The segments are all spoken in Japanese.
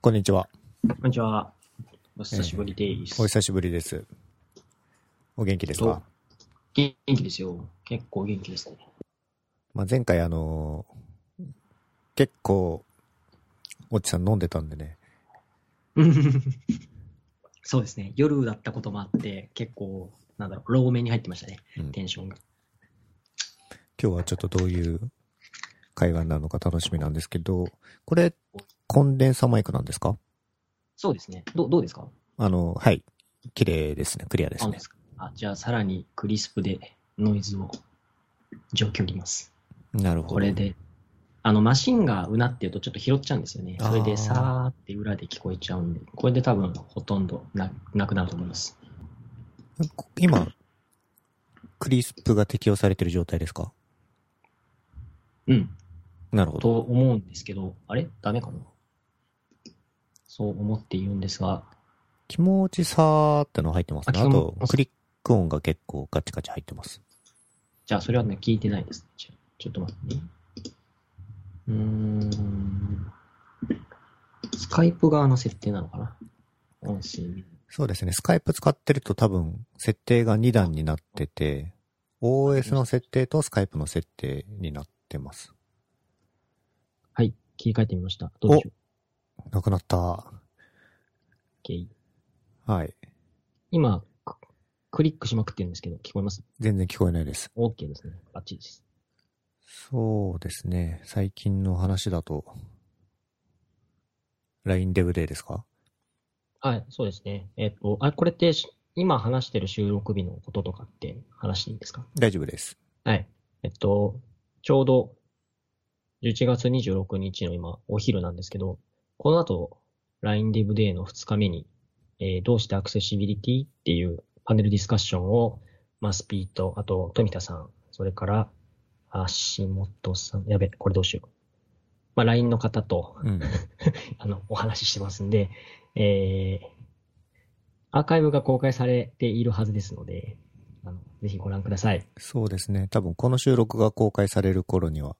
こんにちは。こんにちは。お久しぶりです。お久しぶりです。お元気ですか？元気ですよ。結構元気ですね。まあ、前回あのー結構、おっちさん飲んでたんでね。そうですね。夜だったこともあって、結構、なんだろう、ローメンに入ってましたね。うんテンションが。今日はちょっとどういう会話になるのか楽しみなんですけど、これ、コンデンサマイクなんですか？そうですね。どどうですか？あの、はい。綺麗ですね。クリアですねあで。すか？あじゃあ、さらにクリスプでノイズを除去ります。なるほど。これで、あの、マシンがうなってるとちょっと拾っちゃうんですよね。それで、さーって裏で聞こえちゃうんで、これで多分ほとんどななくなると思います。今、クリスプが適用されてる状態ですか？うん。なるほど。と思うんですけど、あれ？ダメかな？そう思っているんですが、気持ちさーっての入ってますね。ああと、クリック音が結構ガチガチ入ってます。じゃあそれはね、聞いてないですね。じゃあちょっと待ってね。うーん。スカイプ側の設定なのかな？音声そうですね。スカイプ使ってると多分、設定が2段になってて、OS の設定とスカイプの設定になってます。はい、切り替えてみました。どうでしょう？なくなった。OK はい。今、ククリックしまくってるんですけど、聞こえます？全然聞こえないです。?OK ですね。バッチリです。そうですね。最近の話だと、LINE デブデーですか？はい、そうですね。えっと、あ、これってし、今話してる収録日のこととかって話していいですか？大丈夫です。はい。えっと、ちょうど11月26日の今、お昼なんですけど、この後、LINE Dev Day の2日目に、えーどうしてアクセシビリティっていうパネルディスカッションを、マスピーと、あと、富田さん、それから、足元さん、やべ、これどうしよう。まあ、LINE の方と、うん。あの、お話ししてますんで、えー、アーカイブが公開されているはずですので、あの、ぜひご覧ください。そうですね。多分この収録が公開される頃には、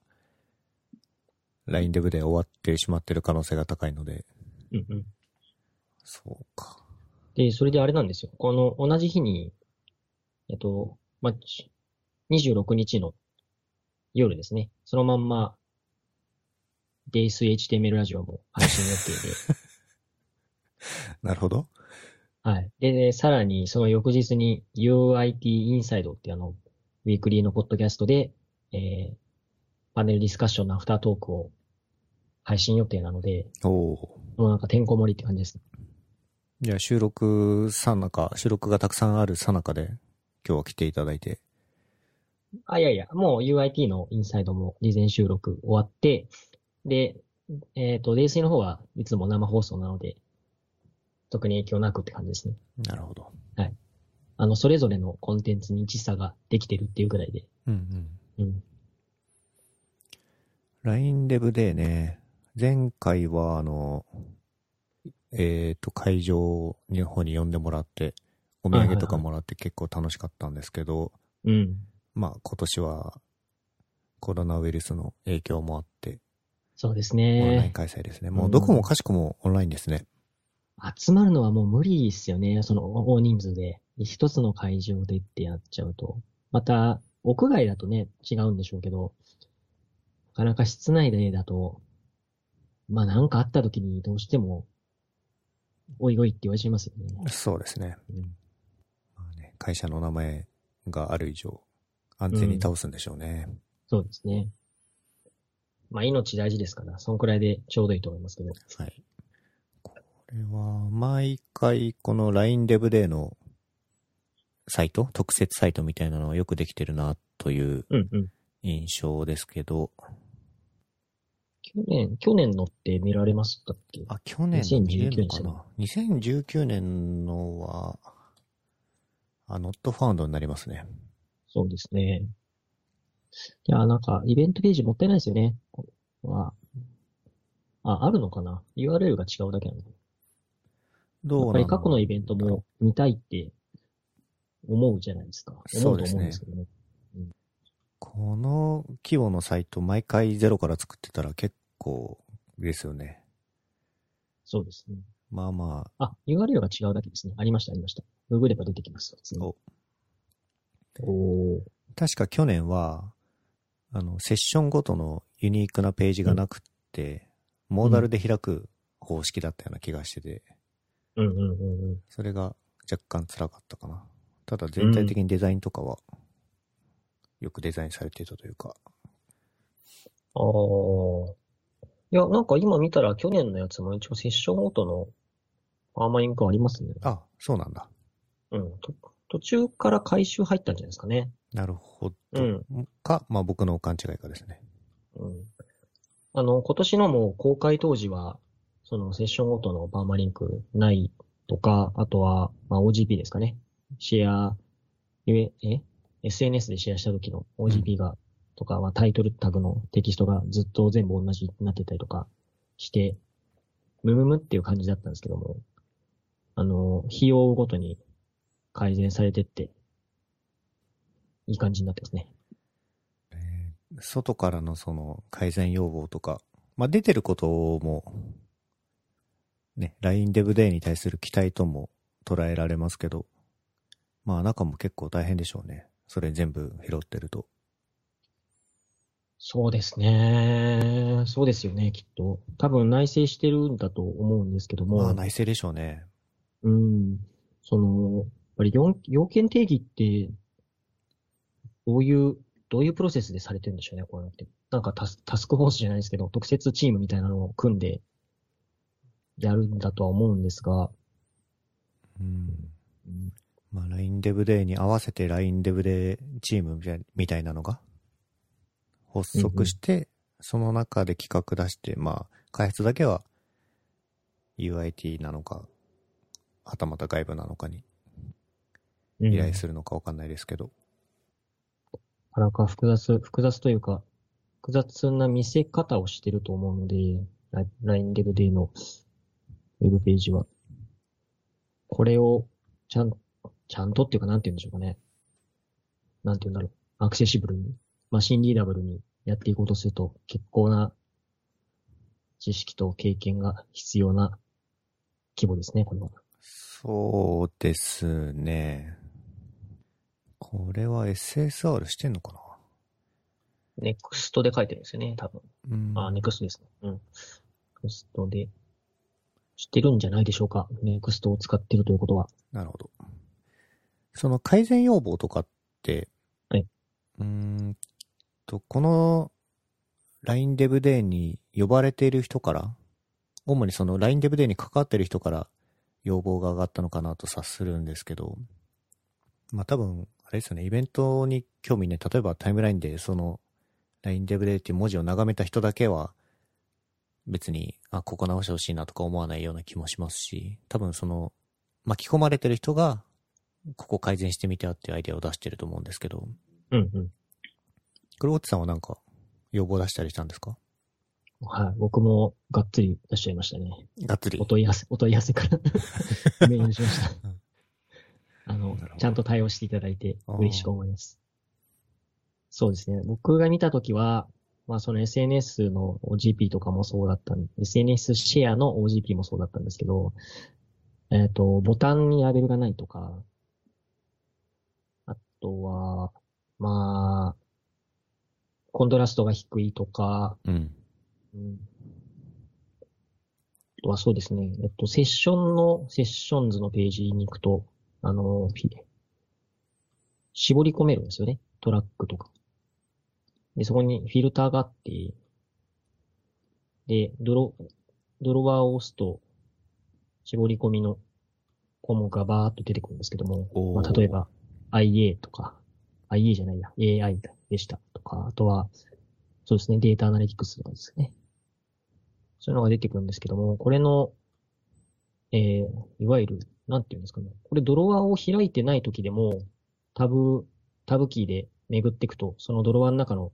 LINE デブデー終わってしまってる可能性が高いので、うんうん。そうか。で、それであれなんですよ。この同じ日に、えっと、まあ、ち26日の夜ですね。そのまんま、デイス HTML ラジオも配信予定で。なるほど。はい。で、でさらにその翌日に UIT インサイドってあの、ウィークリーのポッドキャストで、えー、パネルディスカッションのアフタートークを配信予定なので、おお。もうなんかてんこ盛りって感じです。じゃあ収録さなか、収録がたくさんあるさなかで、今日は来ていただいて。あ、いやいや、もう UIT のインサイドも事前収録終わって、で、えっ、と、泥酔の方はいつも生放送なので、特に影響なくって感じですね。なるほど。あの、それぞれのコンテンツに時差ができてるっていうぐらいで。うんうん。うん。LINE デブデーね。前回は、あの、えっ、と、会場の方に呼んでもらって、お土産とかもらって結構楽しかったんですけど、うん。まあ今年はコロナウイルスの影響もあって、そうですオンラインね。開催ですね。もうどこもかしこもオンラインですね。集まるのはもう無理ですよね。その大人数で。一つの会場でってやっちゃうと。また、屋外だとね、違うんでしょうけど、なかなか室内でだと、まあなんかあった時にどうしても、おいおいって言われちゃいますよね。そうですね。うんまあね会社の名前がある以上、安全に倒すんでしょうね。そうですね。まあ命大事ですから、そんくらいでちょうどいいと思いますけど。はい。これは、毎回この LINE デブデーのサイト、特設サイトみたいなのはよくできてるなといううんうん。印象ですけど、去年、去年のって見られましたっけ？あ、去年の見れるのかな ?2019 年のは、あ、ノットファウンドになりますね。そうですね。いや、なんか、イベントページもったいないですよね。こはあ、あるのかな ?URL が違うだけなのどうなのやっぱり過去のイベントも見たいって思うじゃないですか。思うとそうですね思うんですけどね。この規模のサイト毎回ゼロから作ってたら結構ですよね。そうですね。まあまあ、あ、URL が違うだけですね。ありました、ありました。ググれば出てきます。おおー確か去年は、あの、セッションごとのユニークなページがなくって、モーダルで開く方式だったような気がしてて、うんうんうんうん。それが若干辛かったかな。ただ全体的にデザインとかは、よくデザインされていたというか、ああ。いや、なんか今見たら去年のやつも一応セッションごとのパーマリンクありますね。あ、そうなんだ。うん。と途中から回収入ったんじゃないですかね。なるほうど。ん。か、まあ僕の勘違いかですね。うん。あの、今年のも公開当時は、そのセッションごとのパーマリンクないとか、あとは、まあ OGP ですかね。シェア、え、え ?SNS でシェアした時の OGP が、とかはタイトルタグのテキストがずっと全部同じになってたりとかして、ムムムっていう感じだったんですけども、あの、費用ごとに改善されてって、いい感じになってますね。外からのその改善要望とか、まあ出てることも、ね、LINE DevDay に対する期待とも捉えられますけど、まあ中も結構大変でしょうね。それ全部拾ってると。そうですね。そうですよね、きっと。多分内製してるんだと思うんですけども。まあ内政でしょうね。うん。その、やっぱり要要件定義って、どういう、どういうプロセスでされてるんでしょうね、こういうのって。なんかタスタスクフォースじゃないですけど、特設チームみたいなのを組んで、やるんだとは思うんですが、うん。うんまあ LINE DevDay に合わせて LINE DevDay チームみたいみたいなのが発足して、その中で企画出して、まあ開発だけは UIT なのか、はたまた外部なのかにうん依頼するのかわかんないですけど。なかなか複雑、複雑というか、複雑な見せ方をしてると思うので、ラ LINE DevDay のウェブページは。これを、ちゃん、ちゃんとっていうか、なんて言うんでしょうかね。なんて言うんだろう。アクセシブルに、マシンリーダブルにやっていこうとすると、結構な知識と経験が必要な規模ですね、これは。そうですね。これは SSR してんのかな？NEXT で書いてるんですよね、多分。うん。あ、NEXT ですね。うん。NEXT で、知ってるんじゃないでしょうか？NEXT を使ってるということは。なるほど。その改善要望とかって、はいうーんと、この LINE DevDay に呼ばれている人から、主にその LINE DevDay に関わっている人から要望が上がったのかなと察するんですけど、まあ多分、あれですよね、イベントに興味ね、例えばタイムラインでその LINE DevDay っていう文字を眺めた人だけは、別に、あ、ここ直してほしいなとか思わないような気もしますし、多分その、巻き込まれてる人が、ここ改善してみてよっていうアイデアを出してると思うんですけど、うんうん。クローチさんはなんか、要望出したりしたんですか？はい。僕もがっつり出しちゃいましたね。がっつりお。問い合わせ、お問い合わせから メールしましたうん。あのちゃんと対応していただいて嬉しく思います。そうですね。僕が見たときは、まあその SNS の OGP とかもそうだったん SNS シェアの OGP もそうだったんですけど、えっ、と、ボタンにラベルがないとか、あとは、まあ、コントラストが低いとか、うん。うんあとはそうですね。えっと、セッションの、セッションズのページに行くと、あの、絞り込めるんですよね。トラックとか。で、そこにフィルターがあって、で、ドロ、ドロワーを押すと、絞り込みの項目がバーっと出てくるんですけども、まあ、例えば、IA とか、IA じゃないや、AI でしたとか、あとは、そうですね、データアナリティクスとかですね。そういうのが出てくるんですけども、これの、えー、いわゆる、なんていうんですかね。これドロワーを開いてない時でも、タブ、タブキーで巡っていくと、そのドロワーの中の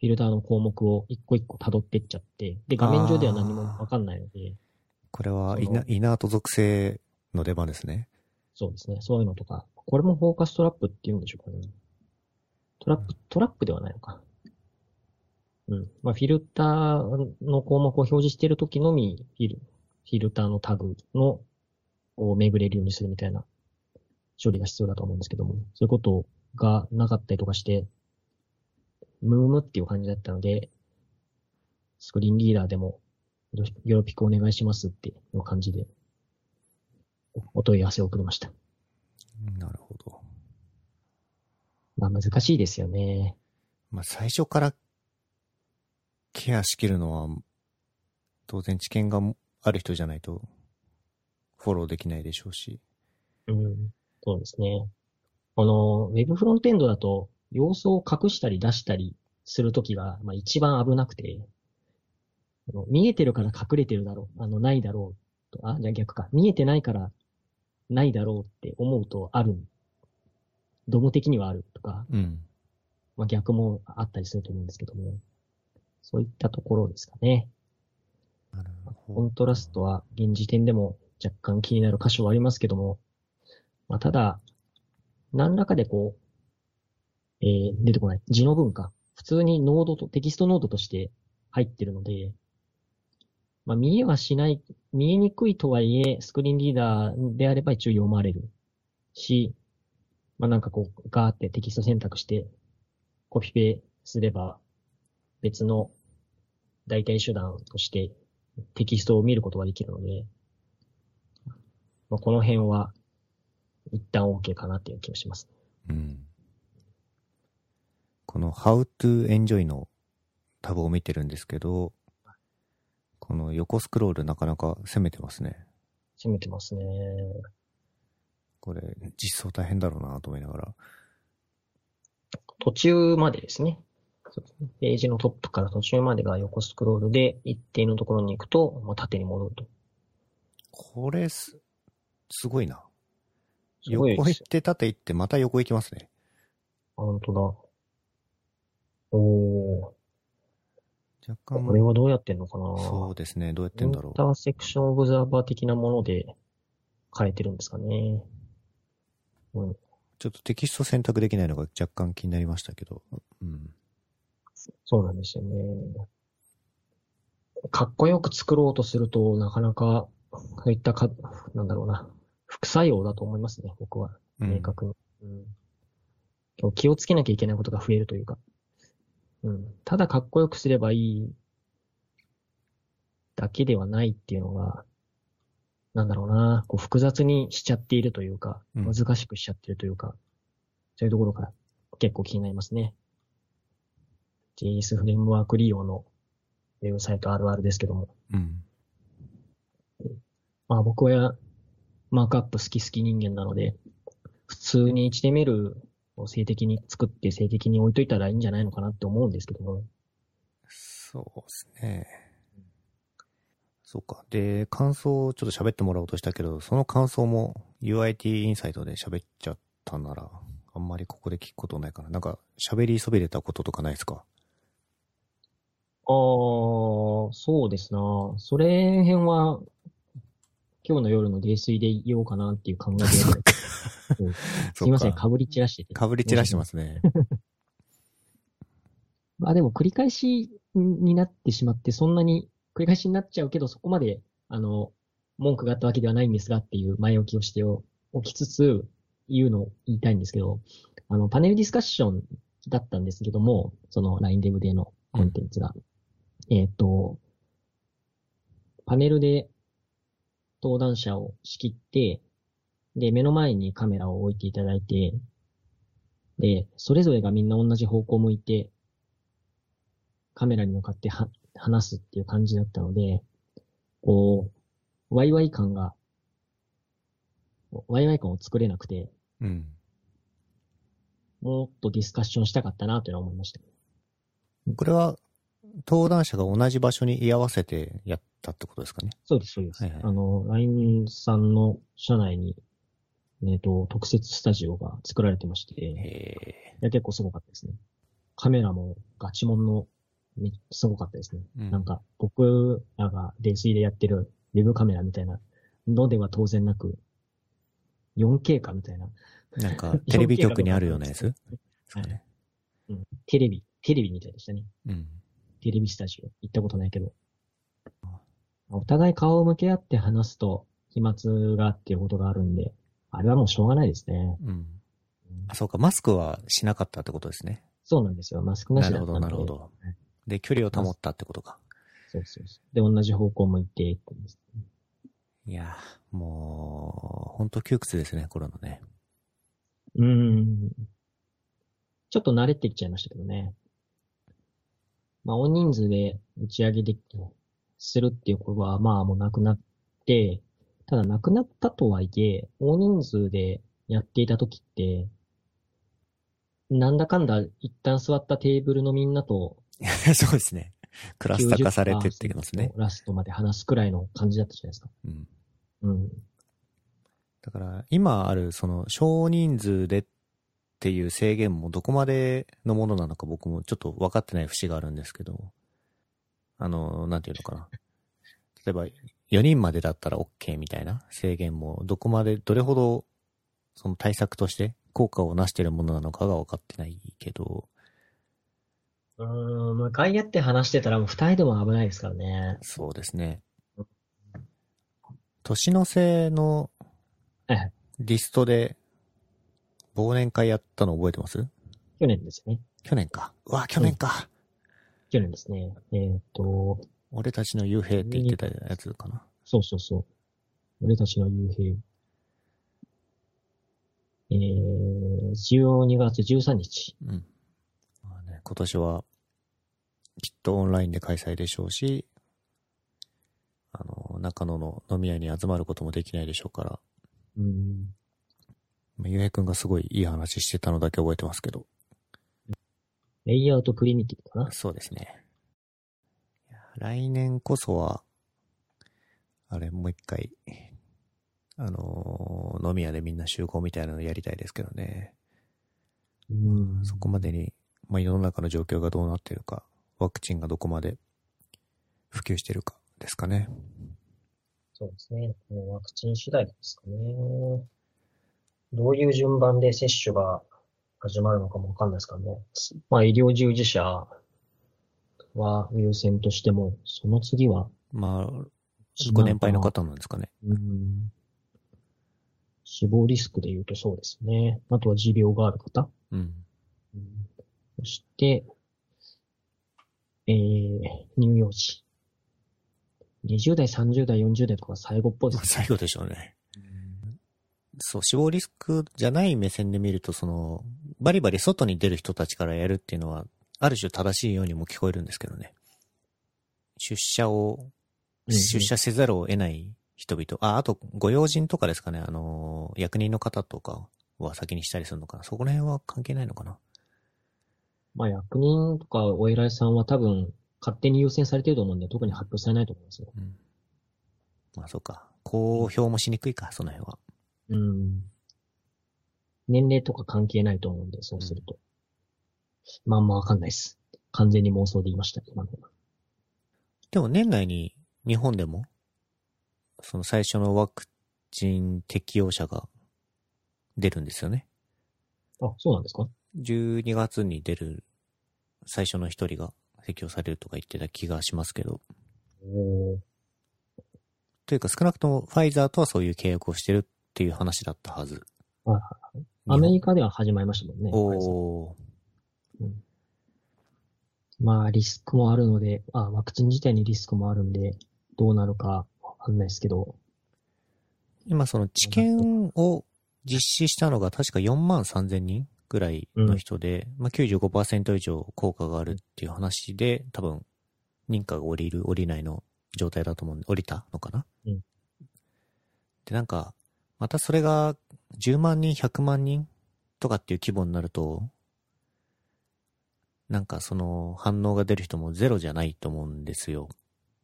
フィルターの項目を一個一個辿っていっちゃって、で、画面上では何もわかんないので、これはイナイナート属性の出番ですね。そうですね。そういうのとか。これもフォーカストラップって言うんでしょうかね。トラップ、トラップではないのか。うん。まあ、フィルターの項目を表示しているときのみ、フィル、フィルターのタグの、を巡れるようにするみたいな処理が必要だと思うんですけども、そういうことがなかったりとかして、ムームっていう感じだったので、スクリーンリーダーでも、よろよろぴくお願いしますっていう感じで、お問い合わせを送りました。なるほど。まあ難しいですよね。まあ最初からケアしきるのは、当然知見がある人じゃないとフォローできないでしょうし。うん。そうですね。この、ウェブフロントエンドだと、要素を隠したり出したりするときが、まあ一番危なくて、見えてるから隠れてるだろう、あの、ないだろうと、あ、じゃあ逆か。見えてないからないだろうって思うとある。ドム的にはあるとか、うん。まあ逆もあったりすると思うんですけども、そういったところですかね。なるほど。コントラストは現時点でも若干気になる箇所はありますけども、まあ、ただ、何らかでこう、えー、出てこない。字の文化。普通にノードと、テキストノードとして入ってるので、まあ、見えはしない、見えにくいとはいえ、スクリーンリーダーであれば一応読まれるし、まあ、なんかこう、ガーってテキスト選択して、コピペすれば、別の代替手段としてテキストを見ることができるので、まあ、この辺は一旦 OK かなっていう気がします。うん。この How to Enjoy のタブを見てるんですけど、この横スクロールなかなか攻めてますね。攻めてますね。これ、実装大変だろうなと思いながら。途中までですね。そうですねページのトップから途中までが横スクロールで、一定のところに行くと、まあ、縦に戻ると。これす、すごいな。すごい横行って縦行ってまた横行きますね。あ、本当だ。お若ー。干、これはどうやってんのかなそうですね。どうやってんだろインターセクションオブザーバー的なもので変えてるんですかね。うん。う。ちょっとテキスト選択できないのが若干気になりましたけど。うん。そうなんですよね。かっこよく作ろうとすると、なかなか、そういったか、なんだろうな、副作用だと思いますね、僕は。うん明確に。うん今日気をつけなきゃいけないことが増えるというか。うん。ただかっこよくすればいいだけではないっていうのが、なんだろうな、こう複雑にしちゃっているというか、うん難しくしちゃってるというか、そういうところから結構気になりますね。JS フレームワーク利用のウェブサイトあるあるですけども。うん。まあ僕はマークアップ好き好き人間なので、普通に HTML を静的に作って静的に置いといたらいいんじゃないのかなって思うんですけども。そうですね。そうか。で、感想をちょっと喋ってもらおうとしたけど、その感想も UIT インサイトで喋っちゃったなら、あんまりここで聞くことないかな。なんか、喋りそびれたこととかないですか？ああ、そうですな。それ辺は、今日の夜の泥酔で言おうかなっていう考えで。すいません、かぶり散らしてて。かぶり散らしてますね。まあでも繰り返しになってしまって、そんなに繰り返しになっちゃうけど、そこまで、あの、文句があったわけではないんですがっていう前置きをしておきつつ、言うのを言いたいんですけど、あの、パネルディスカッションだったんですけども、その LINE デブデーのコンテンツが。えっ、と、パネルで登壇者を仕切って、で、目の前にカメラを置いていただいて、で、それぞれがみんな同じ方向を向いて、カメラに向かっては話すっていう感じだったので、こう、ワイワイ感が、ワイワイ感を作れなくて、うん。もっとディスカッションしたかったなというのは思いました。これは、登壇者が同じ場所に居合わせてやったってことですかね？そうです、そうです。はいはいあの、LINE さんの社内に、えっ、と、特設スタジオが作られてまして、いへや、結構すごかったですね。カメラもガチモンの、めすごかったですね。え。なんか、僕らが泥酔でやってるウェブカメラみたいなのでは当然なく、4K かみたいな。なんか、テレビ局にあるようなやつ？ですかね。テレビ、テレビみたいでしたね。うん。テレビスタジオ。行ったことないけど。お互い顔を向け合って話すと、飛沫がっていうことがあるんで、あれはもうしょうがないですね。うん。あ、そうか、マスクはしなかったってことですね。そうなんですよ。マスクななるほど、しだったんで。なるほど。で、距離を保ったってことか。そうそうそう。で、同じ方向向いてって言うんですいやー、もう、ほんと窮屈ですね、コロナね。うーん。ちょっと慣れてきちゃいましたけどね。まあ、大人数で打ち上げでき、するっていうことは、まあもうなくなって、ただなくなったとはいえ、大人数でやっていた時って、なんだかんだ一旦座ったテーブルのみんなと、そうですね。クラスター化されてってきますね。90%ラストまで話すくらいの感じだったじゃないですか。うん。うん。だから、今ある、その、少人数でっていう制限もどこまでのものなのか僕もちょっと分かってない節があるんですけど、あの、なんていうのかな。例えば、4人までだったら OK みたいな制限も、どこまで、どれほど、その対策として効果を成しているものなのかが分かってないけど、うーん、向かい合って話してたらもう二人でも危ないですからね。そうですね。年の瀬のはいはいリストで忘年会やったの覚えてます？去年ですね。去年か。うわ、去年か。去年ですね。えっ、と、俺たちの幽閉って言ってたやつかな。そうそうそう。俺たちの夕平。えー、12月13日。うん。まあね、今年は、きっとオンラインで開催でしょうし、あの、中野の飲み屋に集まることもできないでしょうから、うん。まあゆうへいくんがすごいいい話してたのだけ覚えてますけど、レイアウトプリミティブかな。そうですね。来年こそは、あれ、もう一回、あのー飲み屋でみんな集合みたいなのやりたいですけどね。うん。そこまでに、まあ、世の中の状況がどうなってるか、ワクチンがどこまで普及してるかですかね。そうですね。もうワクチン次第ですかね。どういう順番で接種が始まるのかもわかんないですからね。まあ医療従事者は優先としても、その次は、まあ、ご年配の方なんですかね。うん。死亡リスクで言うとそうですね。あとは持病がある方。うん。うんそして、えー、乳幼児。20代、30代、40代とか最後っぽいですね。最後でしょうね。そう、死亡リスクじゃない目線で見ると、その、バリバリ外に出る人たちからやるっていうのは、ある種正しいようにも聞こえるんですけどね。出社を、うん出社せざるを得ない人々。あ、あと、ご用心とかですかね。あの、役人の方とかは先にしたりするのかな。そこら辺は関係ないのかな。まあ役人とかお偉いさんは多分勝手に優先されてると思うんで特に発表されないと思いますよ。うん。まあ、そうか。公表もしにくいか、その辺は。うん。年齢とか関係ないと思うんで、そうすると。まあまあわかんないです。完全に妄想で言いました、今のは。でも年内に日本でも、その最初のワクチン適用者が出るんですよね。あ、そうなんですか？12月に出る最初の一人が適用されるとか言ってた気がしますけど。というか少なくともファイザーとはそういう契約をしてるっていう話だったはず。はいはいアメリカでは始まりましたもんね。おー。まあ、リスクもあるので、あ、ワクチン自体にリスクもあるんで、どうなるかわかんないですけど、今その治験を実施したのが確か4万3000人ぐらいの人で、まあ95%以上効果があるっていう話で、多分認可が下りる、下りないの状態だと思うんで、降りたのかな？うんで、なんか、またそれが10万人、100万人とかっていう規模になると、なんかその反応が出る人もゼロじゃないと思うんですよ。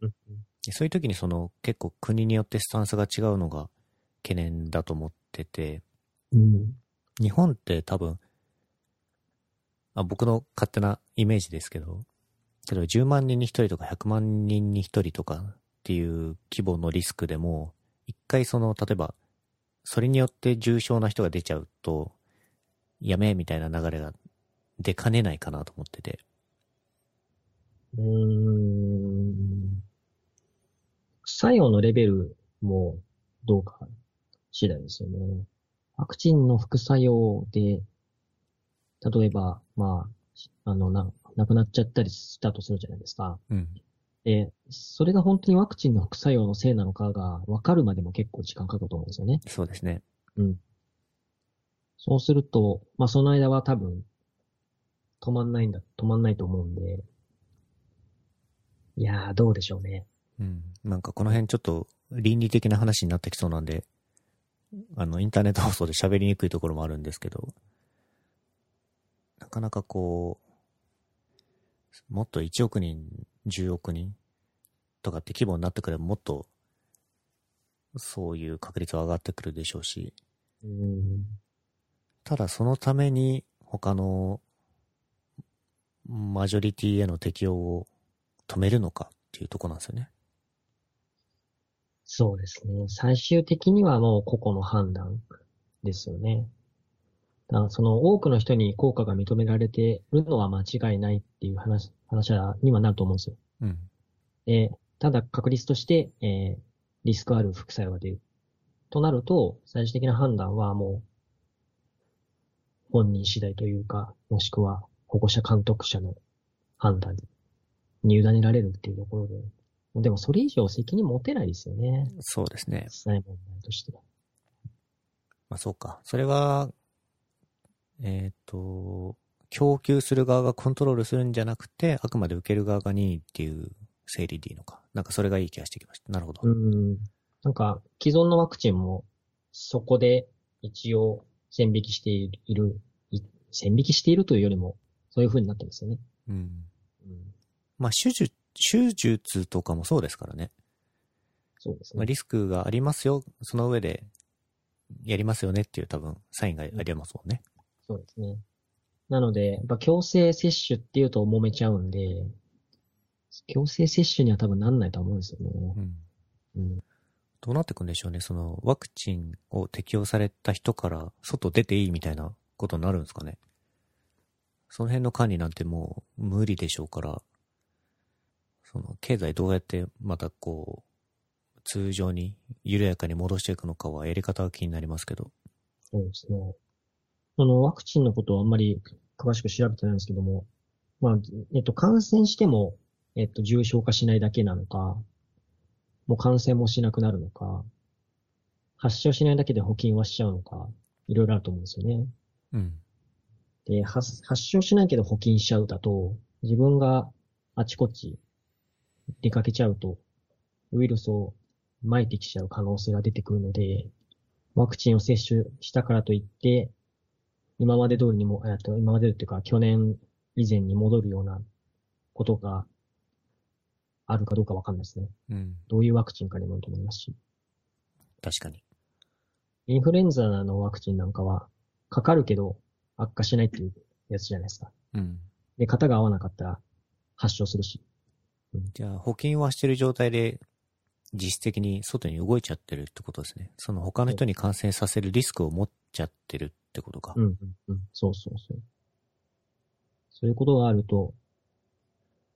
うんでそういう時にその結構国によってスタンスが違うのが懸念だと思ってて、うん。日本って多分、あ僕の勝手なイメージですけど、例えば10万人に1人とか100万人に1人とかっていう規模のリスクでも、一回その、例えば、それによって重症な人が出ちゃうと、やめみたいな流れが出かねないかなと思ってて。うん。副作用のレベルもどうか次第ですよね。ワクチンの副作用で、例えば、まあ、あの、な、亡くなっちゃったりしたとするじゃないですか。うん。で、それが本当にワクチンの副作用のせいなのかが分かるまでも結構時間かかると思うんですよね。そうですね。うん。そうすると、まあその間は多分、止まんないんだ、止まんないと思うんで、いやー、どうでしょうね。うん。なんかこの辺ちょっと倫理的な話になってきそうなんで、あの、インターネット放送で喋りにくいところもあるんですけど、なかなかこう、もっと1億人、10億人とかって規模になってくればもっと、そういう確率は上がってくるでしょうし、うん。ただそのために他のマジョリティへの適用を止めるのかっていうとこなんですよね。そうですね。最終的にはもう個々の判断ですよね。その多くの人に効果が認められているのは間違いないっていう話、話にはなると思うんですよ。うん。で、ただ確率として、えーリスクある副作用が出る。となると、最終的な判断はもう、本人次第というか、もしくは保護者監督者の判断に委ねられるっていうところで、でもそれ以上責任持てないですよね。そうですね。実際問題としては。まあそうか。それは、えっ、と、供給する側がコントロールするんじゃなくて、あくまで受ける側が任意っていう整理でいいのか。なんかそれがいい気がしてきました。なるほど。うん。なんか、既存のワクチンも、そこで一応線引きしている、い線引きしているというよりも、そういう風になってますよね。うん。うん。まあ手術、手術とかもそうですからね。まあ、そうですね。リスクがありますよ。その上で、やりますよねっていう多分、サインがありますもんね。そうですね。なので、やっぱ強制接種っていうと揉めちゃうんで、強制接種には多分なんないと思うんですよね。うん。うん。どうなってくんでしょうね。その、ワクチンを適用された人から、外出ていいみたいなことになるんですかね。その辺の管理なんてもう無理でしょうから、その、経済どうやってまたこう、通常に緩やかに戻していくのかはやり方が気になりますけど。そうですね。あの、ワクチンのことはあんまり詳しく調べてないんですけども、まあ、えっと、感染しても、えっと、重症化しないだけなのか、もう感染もしなくなるのか、発症しないだけで保菌はしちゃうのか、いろいろあると思うんですよね。うん。で、発発症しないけど保菌しちゃうだと、自分があちこち出かけちゃうと、ウイルスを撒いてきちゃう可能性が出てくるので、ワクチンを接種したからといって、今まで通りにも、えっと、今までっていうか、去年以前に戻るようなことがあるかどうかわかんないですね。うん。どういうワクチンかにもよると思いますし。確かに。インフルエンザのワクチンなんかは、かかるけど悪化しないっていうやつじゃないですか。うん。で、型が合わなかったら発症するし。じゃあ、保険はしてる状態で、実質的に外に動いちゃってるってことですね。その他の人に感染させるリスクを持っちゃってるってことか。うん、うん、うん。そうそうそう。そういうことがあると、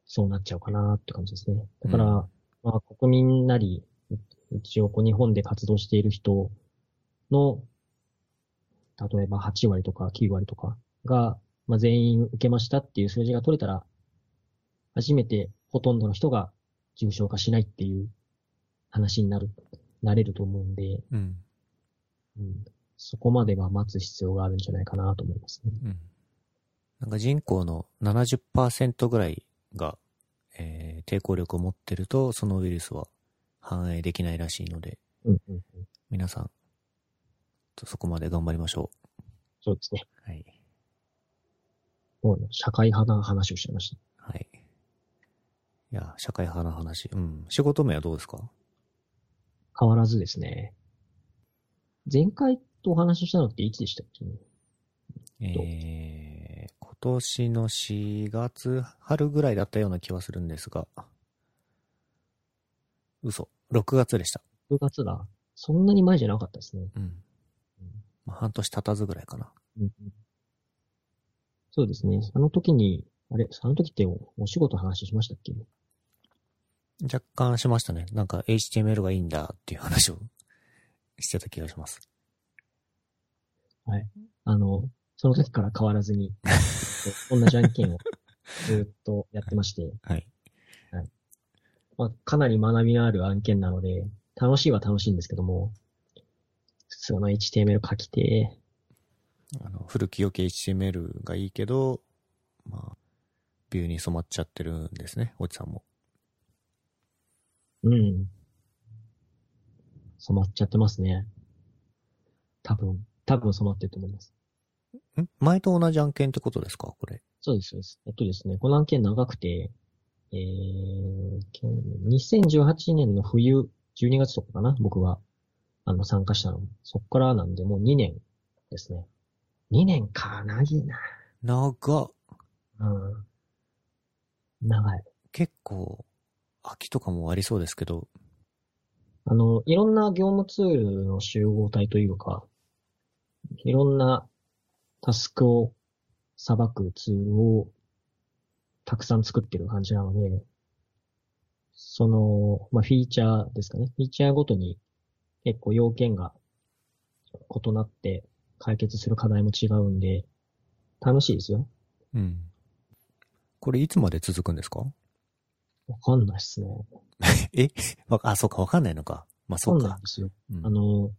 そうなっちゃうかなって感じですね。だから、うんまあ、国民なり、一応こう日本で活動している人の、例えば8割とか9割とかが、まあ、全員受けましたっていう数字が取れたら、初めてほとんどの人が重症化しないっていう話になる、なれると思うんで、うん。うん、そこまでは待つ必要があるんじゃないかなと思いますね。うん。なんか人口の70%ぐらいが、えー抵抗力を持ってると、そのウイルスは反映できないらしいので、うんうんうん、皆さん、とそこまで頑張りましょそうですね。う。はい。もうね社会派な話をしちゃいました。はい。いや、社会派の話。うん。仕事名はどうですか？変わらずですね。前回とお話ししたのっていつでしたっけ？ねえー、今年の4月、春ぐらいだったような気はするんですが、嘘。6月でした。?6 月だ。そんなに前じゃなかったですね。うん。まあ、半年経たずぐらいかな。うんうんそうですね。あの時にあれ、その時っておお仕事の話しましたっけ？若干しましたね。なんか HTML がいいんだっていう話を してた気がします。あの、その時から変わらずに、同じ案件をずっとやってまして、はい。まあ、かなり学びのある案件なので、楽しいは楽しいんですけども、普通の HTML 書きてあの、古き良き HTML がいいけど、まあ、ビューに染まっちゃってるんですね、おじさんも。うん。染まっちゃってますね。多分、多分染まってると思います。ん？前と同じ案件ってことですか？これ。そうです、そうです。えっとですね、この案件長くて、えー、2018年の冬、12月とかかな僕は、あの、参加したの。そっからなんで、もう2年ですね。2年か、長いな。長っ。うん。長い。結構、空きとかもありそうですけど、あの、いろんな業務ツールの集合体というか、いろんなタスクを裁くツールをたくさん作ってる感じなので、その、まあ、フィーチャーですかね。フィーチャーごとに結構要件が異なって解決する課題も違うんで、楽しいですよ。うん。これいつまで続くんですか？わかんないっすね。え？わあ、そうか、わかんないのか。まあ、わそうかかんないん。ですよ。うんあの、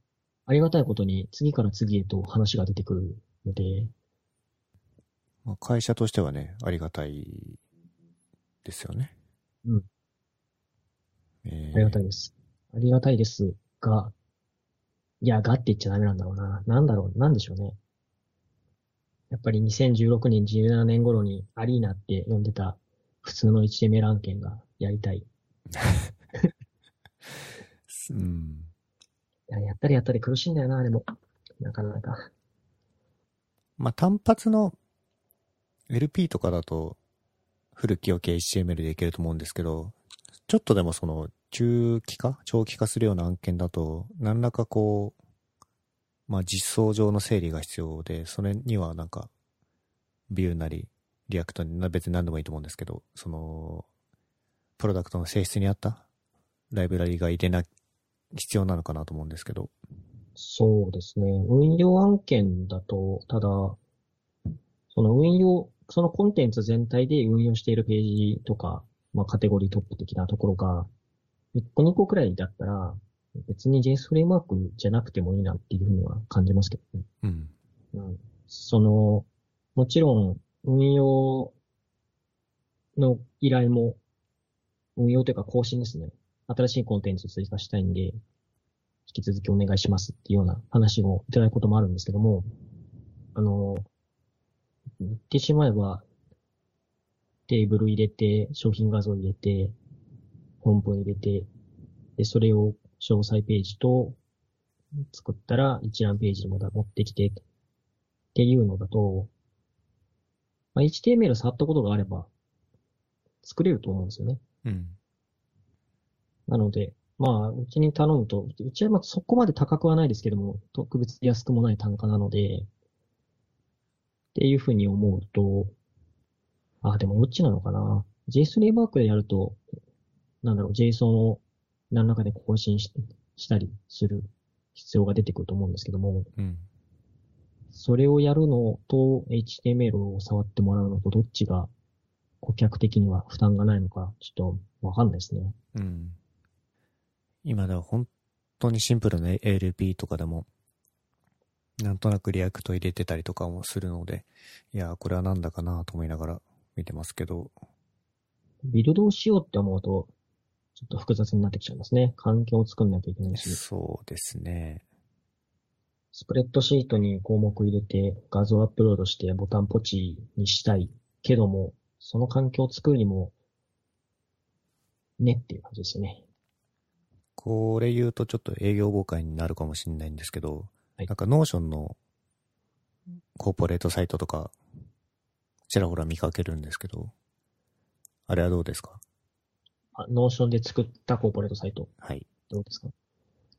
ありがたいことに次から次へと話が出てくるので、まあ、会社としてはね、ありがたいですよね。うん。えーありがたいです。ありがたいですが、いや、がって言っちゃダメなんだろうな。なんだろう、なんでしょうね。やっぱり2016年、17年頃にアリーナって呼んでた普通の HTML 案件がやりたい。い うん。や、やったりやったり苦しいんだよな、あれも。なかなか。まあ、単発の LP とかだと、古き良き HTML でいけると思うんですけど、ちょっとでもその、中期化長期化するような案件だと、何らかこう、まあ、実装上の整理が必要で、それにはなんか、Vue なり、 React にな別に何でもいいと思うんですけど、その、プロダクトの性質に合ったライブラリが入れな、必要なのかなと思うんですけど、そうですね。運用案件だと、ただ、その運用、そのコンテンツ全体で運用しているページとか、まあカテゴリートップ的なところが、1個2個くらいだったら、別に JS フレームワークじゃなくてもいいなっていうふうには感じますけどね。うん。うん。その、もちろん、運用の依頼も、運用というか更新ですね。新しいコンテンツを追加したいんで、引き続きお願いしますっていうような話をいただくこともあるんですけども、あの、言ってしまえば、テーブル入れて、商品画像入れて、本文入れて、で、それを詳細ページと作ったら一覧ページにまた持ってきて、っていうのだと、まあ、HTML 触ったことがあれば、作れると思うんですよね。うん。なので、まあ、うちに頼むと、うちはまあそこまで高くはないですけども、特別安くもない単価なので、っていうふうに思うと、あ、でもどっちなのかな？JS フレームワークでやると、なんだろう、JSON を何らかで更新ししたりする必要が出てくると思うんですけども、うん。それをやるのと HTML を触ってもらうのとどっちが顧客的には負担がないのか、ちょっとわかんないですね。うん。今では本当にシンプルな ALP とかでも、なんとなく React 入れてたりとかもするので、いや、これはなんだかなと思いながら見てますけど、ビルドをしようって思うと、ちょっと複雑になってきちゃいますね。環境を作んなきゃいけないし、そうですね。スプレッドシートに項目入れて画像アップロードしてボタンポチにしたいけども、その環境を作るにも、ねっていう感じですよね。これ言うとちょっと営業誤解になるかもしれないんですけど、はいなんか Notion のコーポレートサイトとか、ちらほら見かけるんですけど、あれはどうですか？あ、 Notion で作ったコーポレートサイト、はい。どうですか？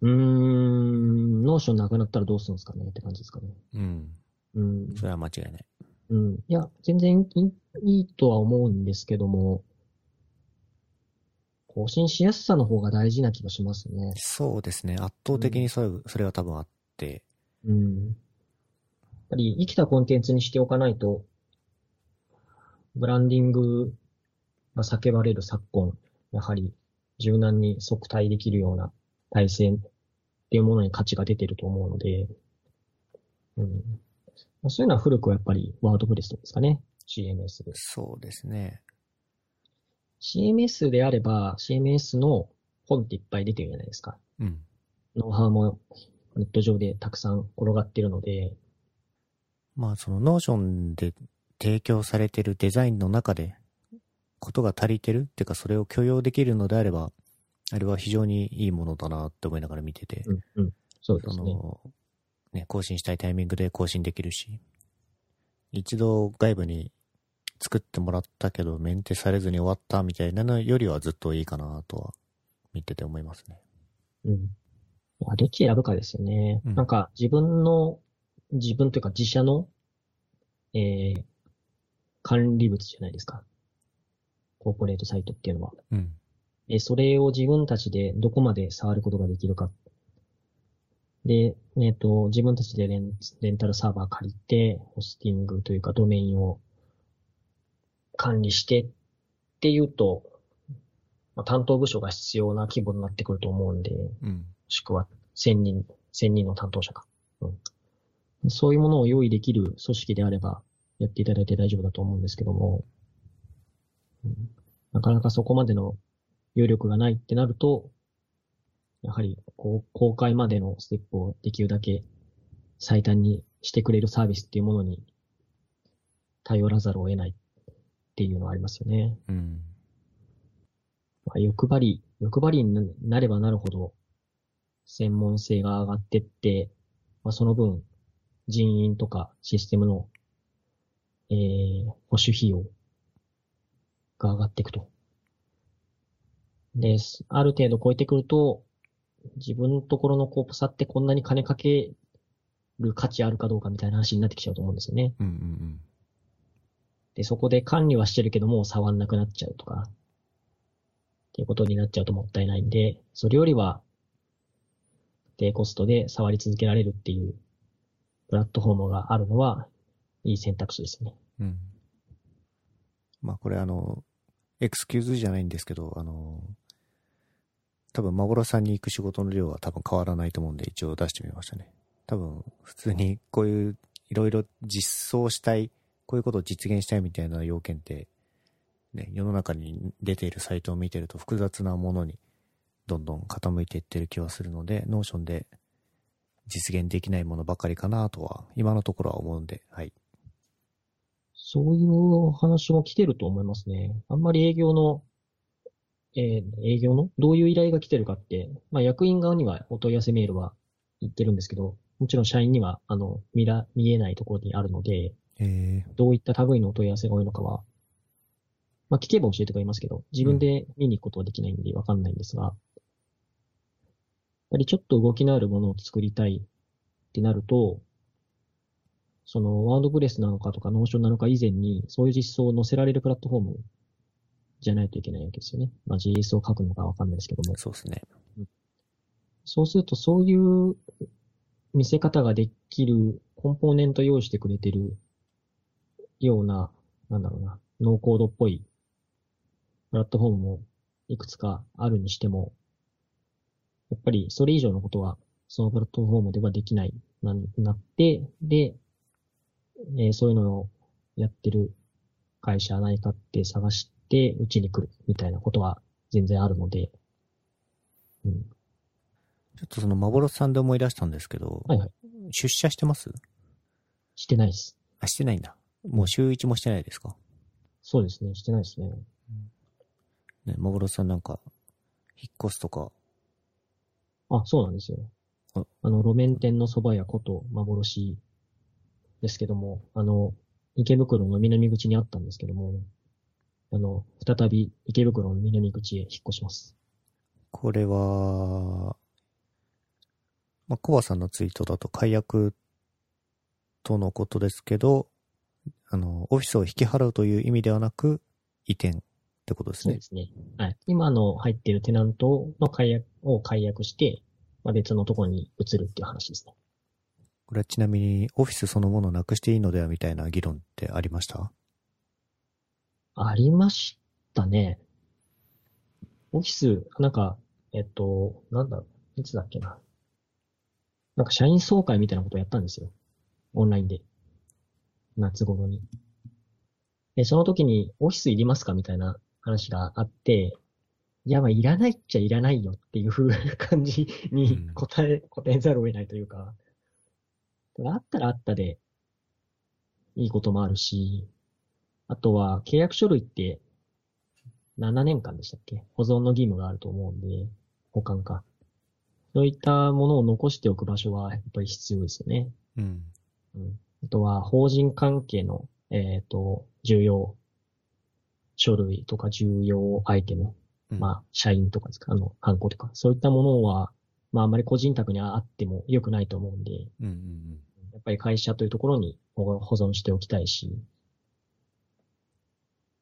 うーん、 Notion なくなったらどうするんですかね？って感じですかね。うん。うん。それは間違いない。うん。いや、全然いいとは思うんですけども、更新しやすさの方が大事な気がしますね。そうですね。圧倒的にそれ,、それは多分あって。うん。やっぱり生きたコンテンツにしておかないと、ブランディングが叫ばれる昨今、やはり柔軟に即対できるような体制っていうものに価値が出てると思うので、うん。まあそういうのは古くはやっぱりワードプレスですかね。CMS です。そうですね。CMS であれば、CMS の本っていっぱい出てるじゃないですか。うん。ノウハウもネット上でたくさん転がってるので、まあその Notion で提供されてるデザインの中でことが足りてるっていうかそれを許容できるのであれば、あれは非常にいいものだなって思いながら見てて、うん、うん。そうでそすね。の、ね、更新したいタイミングで更新できるし、一度外部に作ってもらったけどメンテされずに終わったみたいなのよりはずっといいかなとは見てて思いますね。うん。まあどっち選ぶかですよね。うんなんか自分の、自分というか自社の、えー、管理物じゃないですか。コーポレートサイトっていうのは。うん。で、それを自分たちでどこまで触ることができるか。で、えっ、と、自分たちでレンレンタルサーバー借りて、ホスティングというかドメインを管理してっていうと、まあ、担当部署が必要な規模になってくると思うんで、もうん。しくは1000人、1000人の担当者か。うん。そういうものを用意できる組織であれば、やっていただいて大丈夫だと思うんですけども、うん、なかなかそこまでの余力がないってなると、やはり、こう、公開までのステップをできるだけ最短にしてくれるサービスっていうものに頼らざるを得ないっていうのはありますよね。うん。まあ、欲張り、欲張りになればなるほど、専門性が上がってって、まあ、その分、人員とかシステムの、えー、保守費用が上がっていくと。で、すある程度超えてくると、自分のところのコープさってこんなに金かける価値あるかどうかみたいな話になってきちゃうと思うんですよね。うんうんで、そこで管理はしてるけども、触んなくなっちゃうとか、っていうことになっちゃうともったいないんで、それよりは、低コストで触り続けられるっていう、プラットフォームがあるのは、いい選択肢ですね。うん。まあこれあの、エクスキューズじゃないんですけど、あの、多分、マゴロさんに行く仕事の量は多分変わらないと思うんで、一応出してみましたね。多分、普通にこういう、いろいろ実装したい、こういうことを実現したいみたいな要件って、ね、世の中に出ているサイトを見てると複雑なものにどんどん傾いていってる気はするので、 Notion で実現できないものばかりかなとは、今のところは思うんで、はい。そういう話も来てると思いますね。あんまり営業の、えー営業の？どういう依頼が来てるかって、まあ役員側にはお問い合わせメールは言ってるんですけど、もちろん社員には、あの、見ら、見えないところにあるので、えどういった類のお問い合わせが多いのかは、まあ聞けば教えてくれますけど、自分で見に行くことはできないんでわかんないんですが、やっぱりちょっと動きのあるものを作りたいってなると、その WordPress なのかとか Notion なのか以前に、そういう実装を載せられるプラットフォームじゃないといけないわけですよね。まあ JS を書くのかわかんないですけども。そうですね。そうすると、そういう見せ方ができるコンポーネント用意してくれてるような、なんだろうな、ノーコードっぽいプラットフォームもいくつかあるにしても、やっぱりそれ以上のことはそのプラットフォームではできないななって、で、えーそういうのをやってる会社ないかって探して、うちに来るみたいなことは全然あるので、うん。ちょっとその、幻さんで思い出したんですけど、はいはい。出社してます？してないです。あ、してないんだ。もう週一もしてないですか？そうですね。してないですね。ね、幻さんなんか、引っ越すとか、あ、そうなんですよあ。あの、路面店の蕎麦屋こと幻ですけども、あの、池袋の南口にあったんですけども、あの、再び池袋の南口へ引っ越します。これは、まあ、コバさんのツイートだと解約とのことですけど、あの、オフィスを引き払うという意味ではなく、移転ってことですねそうで。すね。はい。今の入っているテナントの解約を解約して、まあ、別のところに移るっていう話ですね。これはちなみに、オフィスそのものをなくしていいのではみたいな議論ってありました？ありましたね。オフィス、なんか、えっと、なんだろう、いつだっけな。なんか社員総会みたいなことをやったんですよ。オンラインで。夏頃に。で、その時にオフィスいりますかみたいな話があって、いや、まあ、いらないっちゃいらないよっていう 感じにうん答え、答えざるを得ないというか、あったらあったで、いいこともあるし、あとは契約書類って7年間でしたっけ？保存の義務があると思うんで、保管か。そういったものを残しておく場所はやっぱり必要ですよね。うん。うん。あとは法人関係の、えっ、と、重要書類とか重要アイテム、うん。まあ、社員とかですか、あの、ハンコとか、そういったものは、まあ、あまり個人宅にあっても良くないと思うんで、うんうんやっぱり会社というところに保保存しておきたいし、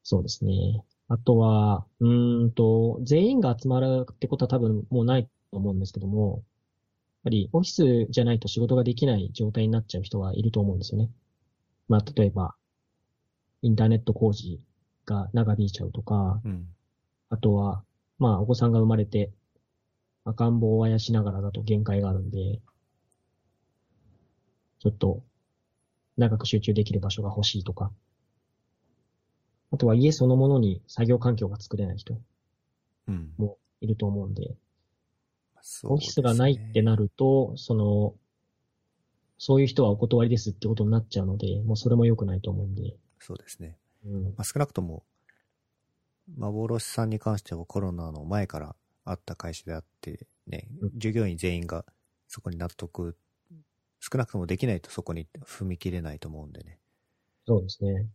そうですね。あとは、うーんと、全員が集まるってことは多分もうないと思うんですけども、ぱりオフィスじゃないと仕事ができない状態になっちゃう人はいると思うんですよね。まあ、例えば、インターネット工事が長引いちゃうとか、うん。うん。あとは、まあ、お子さんが生まれて、赤ん坊をあやしながらだと限界があるんで、ちょっと、長く集中できる場所が欲しいとか。あとは家そのものに作業環境が作れない人うん。もいると思うんで、オフィスがないってなると、その、そういう人はお断りですってことになっちゃうので、もうそれも良くないと思うんで、そうですね。うんまあ、少なくとも、幻さんに関してはコロナの前からあった会社であって、ねうん、従業員全員がそこに納得、少なくともできないとそこに踏み切れないと思うんでね。そうですね。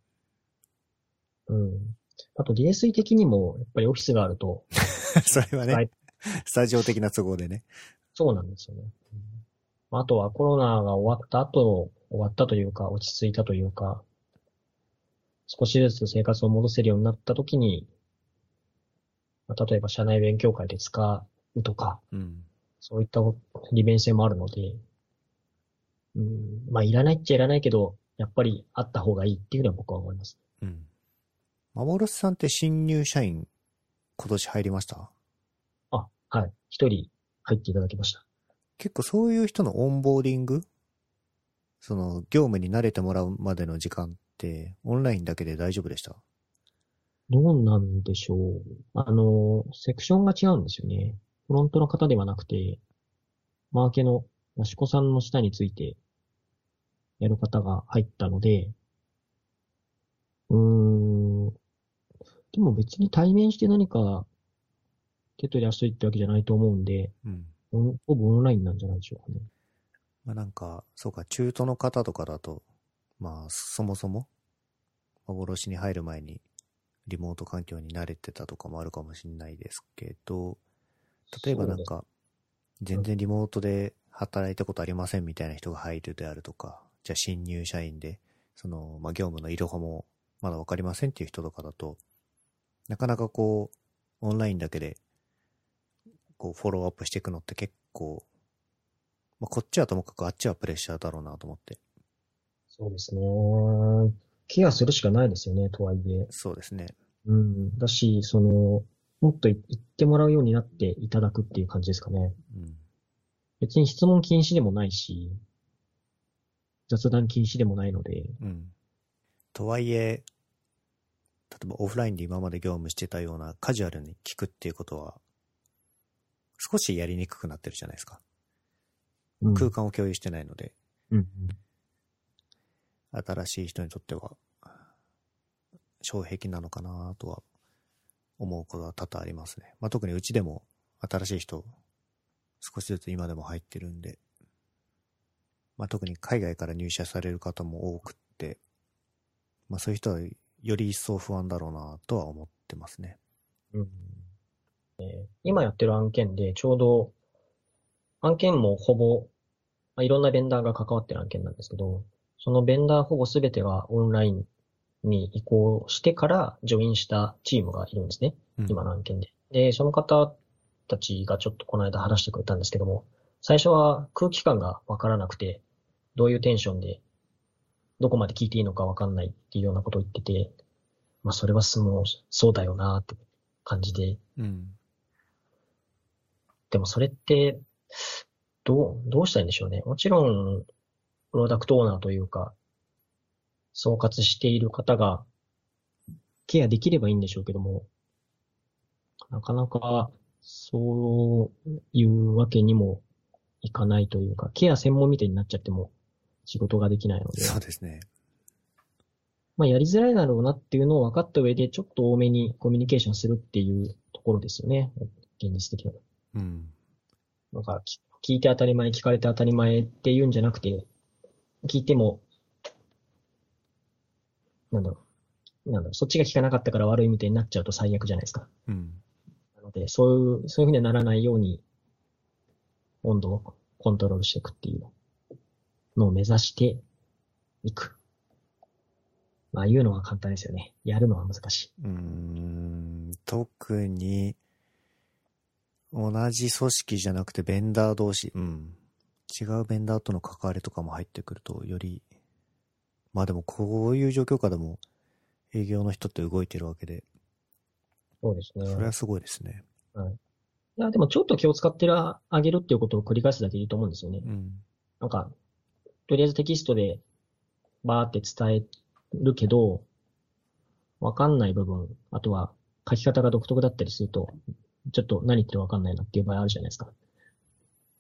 うん。あと、DSE 的にも、やっぱりオフィスがあると、それはね、はい スタジオ的な都合でね。そうなんですよね。うんあとはコロナが終わった後、終わったというか、落ち着いたというか、少しずつ生活を戻せるようになった時に、まあ例えば社内勉強会で使うとか、うん。そういった利便性もあるので、うん、まあ、いらないっちゃいらないけど、やっぱりあった方がいいっていうのは僕は思います。うん。幻さんって新入社員、今年入りました？あ、はい。一人入っていただきました。結構そういう人のオンボーディング？その、業務に慣れてもらうまでの時間って、オンラインだけで大丈夫でした？どうなんでしょう。あの、セクションが違うんですよね。フロントの方ではなくて、マーケの益子さんの下についてやる方が入ったので、うーん、でも別に対面して何か手取り足取りってわけじゃないと思うんで、うん。ほぼオンラインなんじゃないでしょうかね。まあなんか、そうか、中途の方とかだと、まあ、そもそも、幻に入る前に、リモート環境に慣れてたとかもあるかもしれないですけど、例えばなんか、全然リモートで働いたことありませんみたいな人が入るであるとか、じゃあ新入社員で、その、まあ業務のいろはもまだわかりませんっていう人とかだと、なかなかこう、オンラインだけで、こう、フォローアップしていくのって結構、まあ、こっちはともかくあっちはプレッシャーだろうなと思って。そうですね。ケアするしかないですよね、とはいえ。そうですね。うん。だし、その、もっとい言ってもらうようになっていただくっていう感じですかね。うん。別に質問禁止でもないし、雑談禁止でもないので、うん。とはいえ、例えばオフラインで今まで業務してたようなカジュアルに聞くっていうことは、少しやりにくくなってるじゃないですか。うん。空間を共有してないので、うん。新しい人にとっては、障壁なのかなとは思うことは多々ありますね。まあ、特にうちでも新しい人、少しずつ今でも入ってるんで、まあ、特に海外から入社される方も多くって、まあ、そういう人はより一層不安だろうなとは思ってますね。うんえー今やってる案件で、ちょうど、案件もほぼ、まあ、いろんなベンダーが関わってる案件なんですけど、そのベンダーほぼすべてがオンラインに移行してからジョインしたチームがいるんですね。うん今の案件で。で、その方たちがちょっとこの間話してくれたんですけども、最初は空気感がわからなくて、どういうテンションで、どこまで聞いていいのかわかんないっていうようなことを言ってて、まあそれはすもう、そうだよなって感じで、うん。でもそれって、どう、どうしたいんでしょうね。もちろん、プロダクトオーナーというか、総括している方が、ケアできればいいんでしょうけども、なかなか、そういうわけにもいかないというか、ケア専門みたいになっちゃっても仕事ができないので、そうですね。まあやりづらいだろうなっていうのを分かった上で、ちょっと多めにコミュニケーションするっていうところですよね。現実的には。うん。なんか、き聞いて当たり前、聞かれて当たり前っていうんじゃなくて、聞いても、なんだろう。なんだろう。そっちが聞かなかったから悪いみたいになっちゃうと最悪じゃないですか。うん。なので、そういう、そういうふうにはならないように、温度をコントロールしていくっていうのを目指していく。まあ、言うのは簡単ですよね。やるのは難しい。うーん。特に、同じ組織じゃなくてベンダー同士、うん。違うベンダーとの関わりとかも入ってくると、より、まあでもこういう状況下でも営業の人って動いてるわけで、そうですね。それはすごいですね。いや、でもちょっと気を使ってあげるっていうことを繰り返すだけでいいと思うんですよね。うん。なんか、とりあえずテキストでバーって伝えるけど、わかんない部分、あとは書き方が独特だったりすると、ちょっと何言ってるかわかんないなっていう場合あるじゃないですか。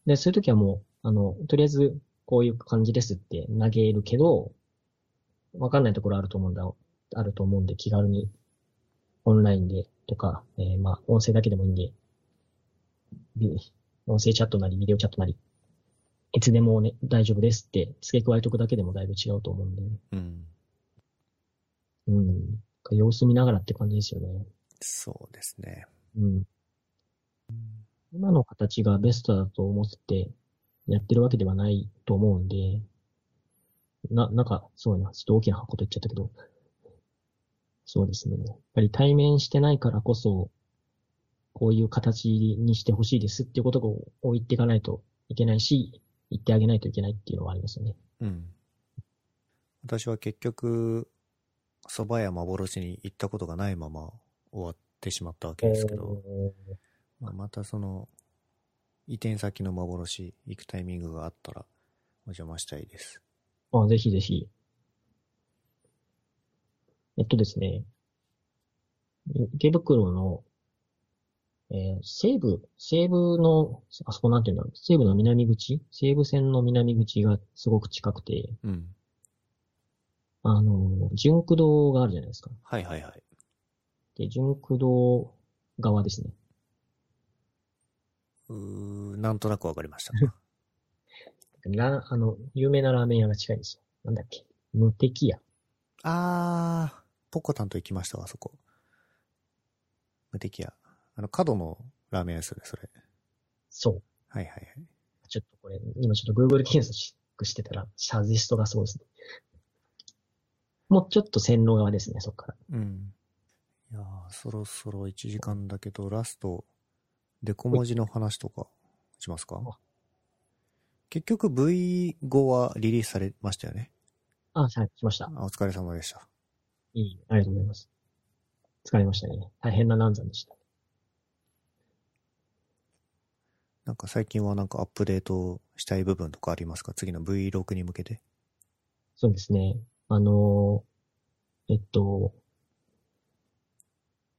で、そういう時はもう、あの、とりあえずこういう感じですって投げるけど、わかんないところあると思うんだ、あると思うんで気軽にオンラインでとか、えーまあ、音声だけでもいいんで、ビ音声チャットなりビデオチャットなりいつでもね、大丈夫ですって付け加えとくだけでもだいぶ違うと思うんで、うん。うん。様子見ながらって感じですよね。そうですね。うん。今の形がベストだと思ってやってるわけではないと思うんで、な、なんか、そうな、ちょっと大きなこと言っちゃったけど、そうですね。やっぱり対面してないからこそ、こういう形にしてほしいですっていうことを言っていかないといけないし、言ってあげないといけないっていうのはありますよね。うん。私は結局、蕎麦屋幻に行ったことがないまま終わってしまったわけですけど、まあ、またその、移転先の幻行くタイミングがあったらお邪魔したいです。あ、ぜひぜひ。えっとですね、池袋の、えー西部、西部の、あそこなんていうんだろう、西部の南口？西武線の南口がすごく近くて、うん。あの、純駆堂があるじゃないですか。はいはいはい。で、純駆堂側ですね。うーなんとなくわかりました。ラあの、有名なラーメン屋が近いんですよ。なんだっけ？無敵屋。あー、ポコタンと行きましたわ、そこ。無敵屋。あの、角のラーメン屋ですよね、それ。そう。はいはいはい。ちょっとこれ、今ちょっと Google 検索してたら、シャジストがそうですね。もうちょっと線路側ですね、そっから。うん。いやーそろそろ1時間だけど、ラスト、デコ文字の話とかしますか？あ結局 V5 はリリースされましたよね。あ、はい、来ました。あお疲れ様でした。いい、ありがとうございます。疲れましたね。大変な難産でした。なんか最近はなんかアップデートしたい部分とかありますか？次の V6 に向けて。そうですね。あのーえっと、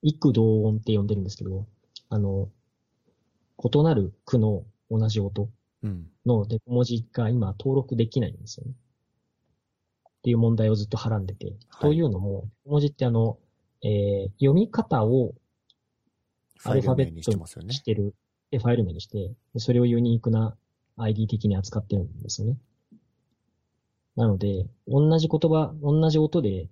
幾同音って呼んでるんですけど、あの、異なる句の同じ音うん。のデコ文字が今登録できないんですよね。っていう問題をずっとはらんでて。というのも、デコ文字ってあの、えー読み方をファイル名にしてる、で、ファイル名にして、でそれをユニークな ID 的に扱ってるんですよね。なので、同じ言葉、同じ音で、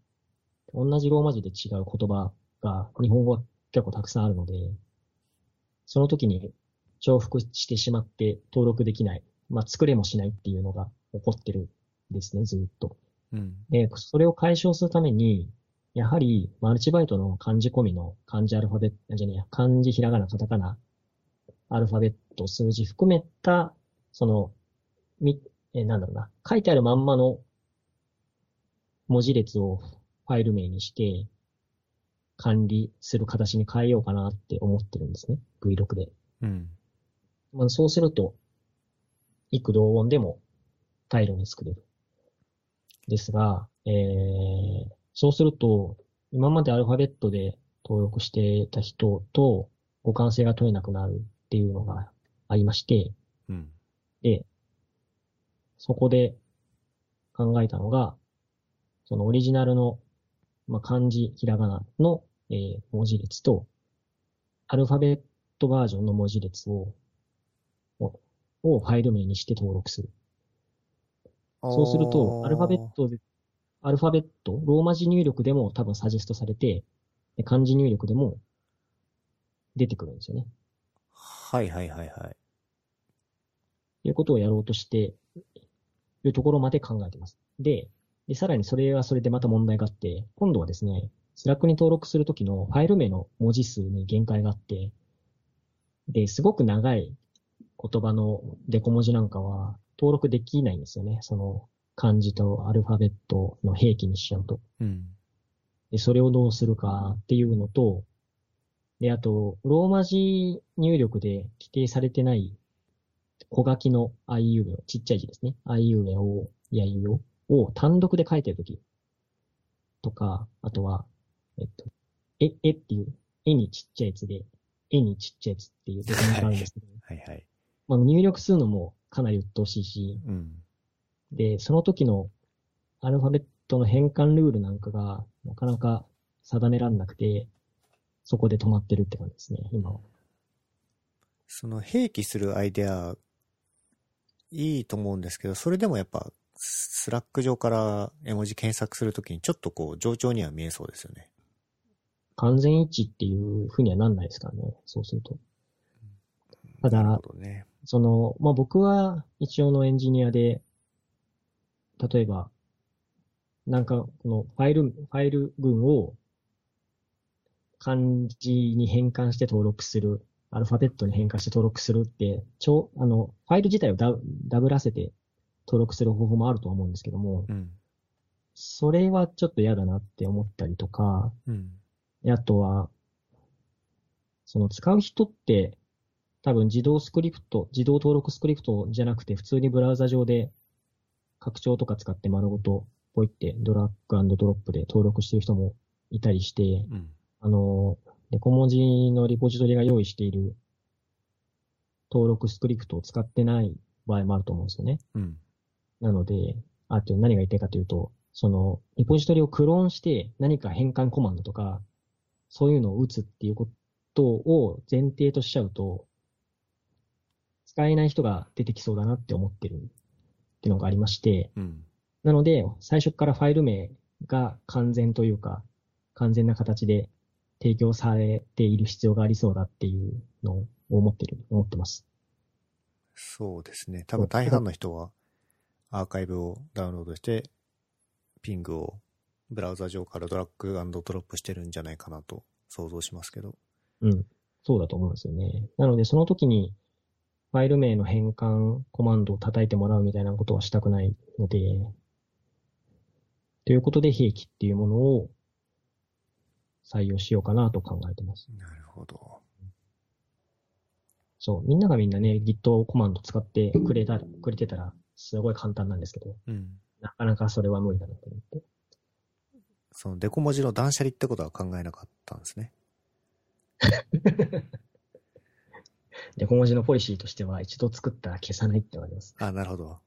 同じローマ字で違う言葉が日本語は結構たくさんあるので、その時に重複してしまって登録できない、まあ作れもしないっていうのが起こってるんですね、ずっと。うん。で、それを解消するために、やはりマルチバイトの漢字込みの漢字アルファベット、じゃねえや、漢字ひらがな、カタカナ、アルファベット、数字含めた、その、み、えーなんだろうな、書いてあるまんまの文字列をファイル名にして管理する形に変えようかなって思ってるんですね。V6 で。うん。まあ、そうすると、幾同音でもタイルに作れる。ですが、えー、そうすると、今までアルファベットで登録してた人と互換性が取れなくなるっていうのがありまして、うん。で、そこで考えたのが、そのオリジナルの、まあ、漢字、ひらがなの、えー文字列と、アルファベットバージョンの文字列を、ををファイル名にして登録する。そうすると、アルファベットで、アルファベット、ローマ字入力でも多分サジェストされて、で漢字入力でも出てくるんですよね。はいはいはいはい。いうことをやろうとしているところまで考えてます。で、でさらにそれはそれでまた問題があって、今度はですね、 Slack に登録するときのファイル名の文字数に限界があって、で、すごく長い言葉のデコ文字なんかは登録できないんですよね。その漢字とアルファベットの併記にしちゃうと。うん。で、それをどうするかっていうのと、で、あと、ローマ字入力で規定されてない小書きの IU 名を、ちっちゃい字ですね。IU 名を、やゆを、を単独で書いてるときとか、あとは、えっと、え、えっていう、えにちっちゃいやつで、えにちっちゃいやつっていうデザインがあるんですけど、はいはい。まあ、入力するのもかなり鬱陶しいし、うん。で、その時のアルファベットの変換ルールなんかがなかなか定めらんなくて、そこで止まってるって感じですね、今は。その併記するアイデア、いいと思うんですけど、それでもやっぱ、 Slack 上から絵文字検索するときにちょっとこう、冗長には見えそうですよね。完全一致っていう風にはなんないですからね、そうすると。ただね。その、まあ、僕は一応のエンジニアで、例えば、なんか、このファイル、ファイル群を漢字に変換して登録する、アルファベットに変換して登録するって、ちょ、あの、ファイル自体をダダブらせて登録する方法もあると思うんですけども、うん。それはちょっと嫌だなって思ったりとか、うん。であとは、その使う人って多分自動スクリプト、自動登録スクリプトじゃなくて普通にブラウザ上で拡張とか使って丸ごとポイってドラッグドロップで登録してる人もいたりして、うん。あの、デコ文字のリポジトリが用意している登録スクリプトを使ってない場合もあると思うんですよね。うん。なので、あと何が言いたいかというと、その、リポジトリをクローンして何か変換コマンドとか、そういうのを打つっていうことを前提としちゃうと、使えない人が出てきそうだなって思ってるっていうのがありまして、うん。なので、最初からファイル名が完全というか、完全な形で提供されている必要がありそうだっていうのを思ってる、思ってます。そうですね。多分大半の人はアーカイブをダウンロードして、ピングをブラウザ上からドラッグドロップしてるんじゃないかなと想像しますけど。うん。そうだと思うんですよね。なので、その時に、ファイル名の変換コマンドを叩いてもらうみたいなことはしたくないので、ということで、兵器っていうものを採用しようかなと考えてます。なるほど。そう。みんながみんなね、Git コマンド使ってくれた、くれてたら、すごい簡単なんですけど、うん。なかなかそれは無理だなと思って。そのデコ文字の断捨離ってことは考えなかったんですね。で、小文字のポリシーとしては、一度作ったら消さないってのがあります。あ、なるほど。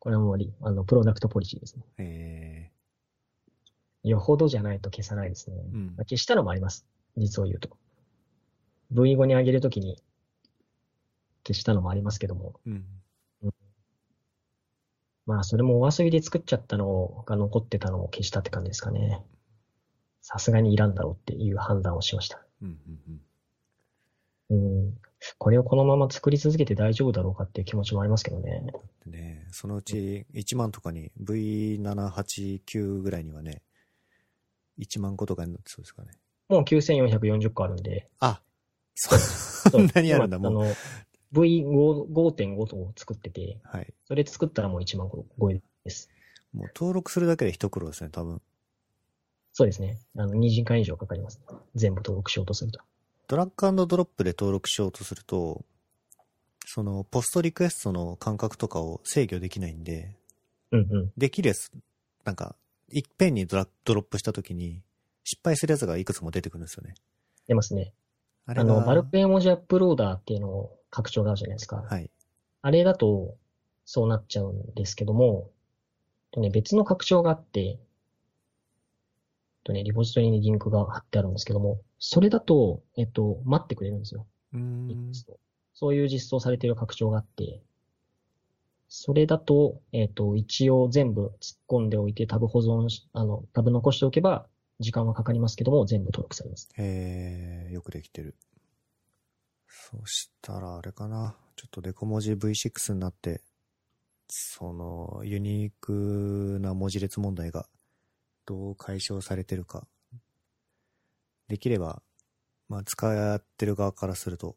これはもうリ、あの、プロダクトポリシーですね。えよほどじゃないと消さないですね。ー、うんまあ。消したのもあります。実を言うと。V5 に上げるときに消したのもありますけども、うん。まあそれもお遊びで作っちゃったのが残ってたのを消したって感じですかね。さすがにいらんだろうっていう判断をしました。うん。うん。うん。これをこのまま作り続けて大丈夫だろうかっていう気持ちもありますけどね。でね、そのうち1万とかに V789 ぐらいにはね、1万個とかになってそうですかね。もう9440個あるんで。あ、そ、そんなにあるんだ、もう。今あの、V5.5 とを作ってて、はい。それ作ったらもう1万個超えです。もう登録するだけで一苦労ですね、多分。そうですね。あの、2時間以上かかります、全部登録しようとすると。ドラッグドロップで登録しようとすると、その、ポストリクエストの間隔とかを制御できないんで、うんうん。できるやつ、なんか、いっぺんにドラドロップしたときに、失敗するやつがいくつも出てくるんですよね。出ますね。あれがあの、バルク絵文字アップローダーっていうのを拡張があるじゃないですか。はい。あれだと、そうなっちゃうんですけども、とね、別の拡張があって、とね、リポジトリにリンクが貼ってあるんですけども、それだと、えっと、待ってくれるんですよ。うーん。そういう実装されている拡張があって、それだと、えっ、と、一応全部突っ込んでおいてタブ保存し、あの、タブ残しておけば、時間はかかりますけども、全部登録されます。へえ、よくできてる。そしたら、あれかな。ちょっとデコ文字 V6 になって、その、ユニークな文字列問題がどう解消されてるか。できれば、まあ、使ってる側からすると、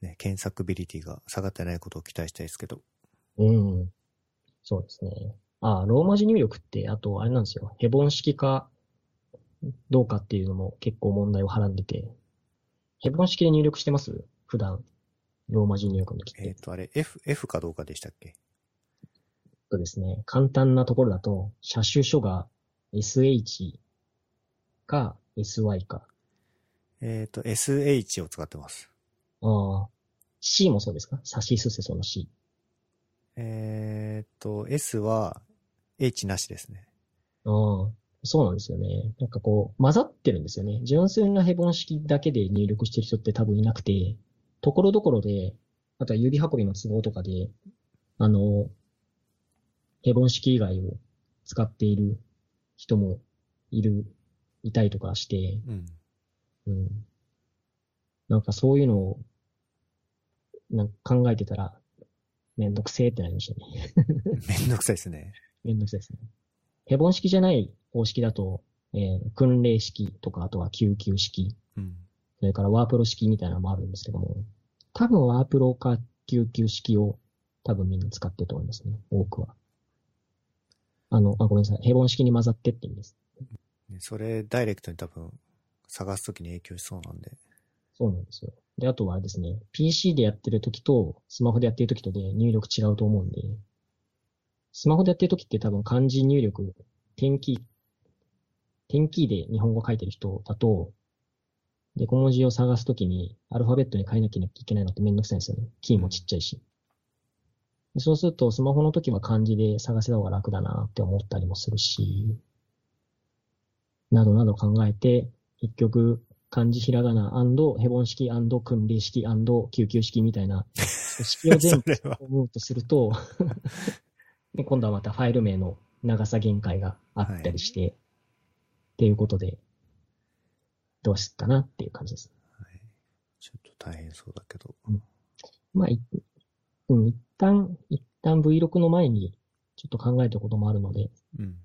ね、検索ビリティが下がってないことを期待したいですけど。うん。そうですね。ああ、ローマ字入力って、あと、あれなんですよ。ヘボン式か、どうかっていうのも結構問題をはらんでて。ヘボン式で入力してます？普段。ローマ字入力の時って。えっ、と、あれ、F、F かどうかでしたっけ？とですね、簡単なところだと、車種書が SH か SY か。えっ、と、SH を使ってます。ああ、C もそうですか？サシスセソの C。えっ、と、S は H なしですね。ああ、そうなんですよね。なんかこう、混ざってるんですよね。純粋なヘボン式だけで入力してる人って多分いなくて、ところどころで、あとは指運びの都合とかで、あの、ヘボン式以外を使っている人もいる、いたりとかして、うん。うん。なんかそういうのを、なんか考えてたら、めんどくせえってなりましたね。めんどくさいですね。めんどくさいですね。ヘボン式じゃない方式だと、えー訓令式とか、あとは救急式、うん。それからワープロ式みたいなのもあるんですけども、多分ワープロか救急式を多分みんな使ってると思いますね、多くは。あの、あ、ごめんなさい。ヘボン式に混ざってって意味です。ねそれ、ダイレクトに多分、探すときに影響しそうなんで。そうなんですよ。で、あとはですね、PC でやってる時と、スマホでやってる時とで入力違うと思うんで、スマホでやってる時って多分漢字入力、点キー、点キーで日本語書いてる人だと、で、小文字を探すときにアルファベットに変えなきゃいけないのってめんどくさいんですよね。キーもちっちゃいし。そうすると、スマホの時は漢字で探せた方が楽だなって思ったりもするし、などなど考えて、結局、漢字ひらがなヘボン式訓令式救急式みたいな、式を全部。思うとすると、で今度はまたファイル名の長さ限界があったりして、っていうことで、どうしたかなっていう感じです。はいちょっと大変そうだけど。まあ、いうん、一旦、一旦 Vlog の前にちょっと考えたこともあるので、うん。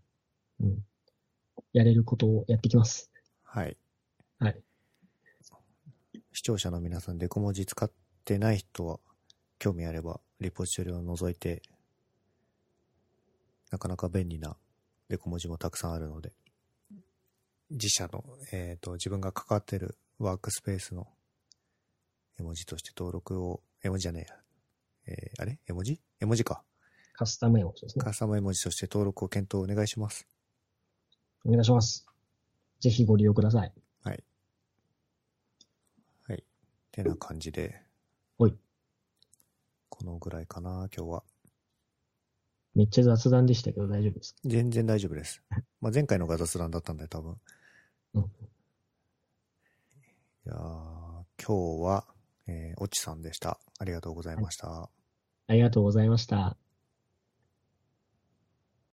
うん、やれることをやってきます。はい。はい。視聴者の皆さん、デコ文字使ってない人は、興味あれば、リポジトリを覗いて、なかなか便利なデコ文字もたくさんあるので、自社の、えっ、と、自分が関わってるワークスペースの絵文字として登録を、絵文字じゃねえや。えーあれ？絵文字？絵文字か。カスタム絵文字ですね。カスタム絵文字として登録を検討お願いします。お願いします。ぜひご利用ください。はい。はい。てな感じで。はい。このぐらいかな、今日は。めっちゃ雑談でしたけど大丈夫ですか？全然大丈夫です。まあ、前回のが雑談だったんで、多分。うんいやー今日は、えー、おちさんでした。ありがとうございました。ありがとうございました。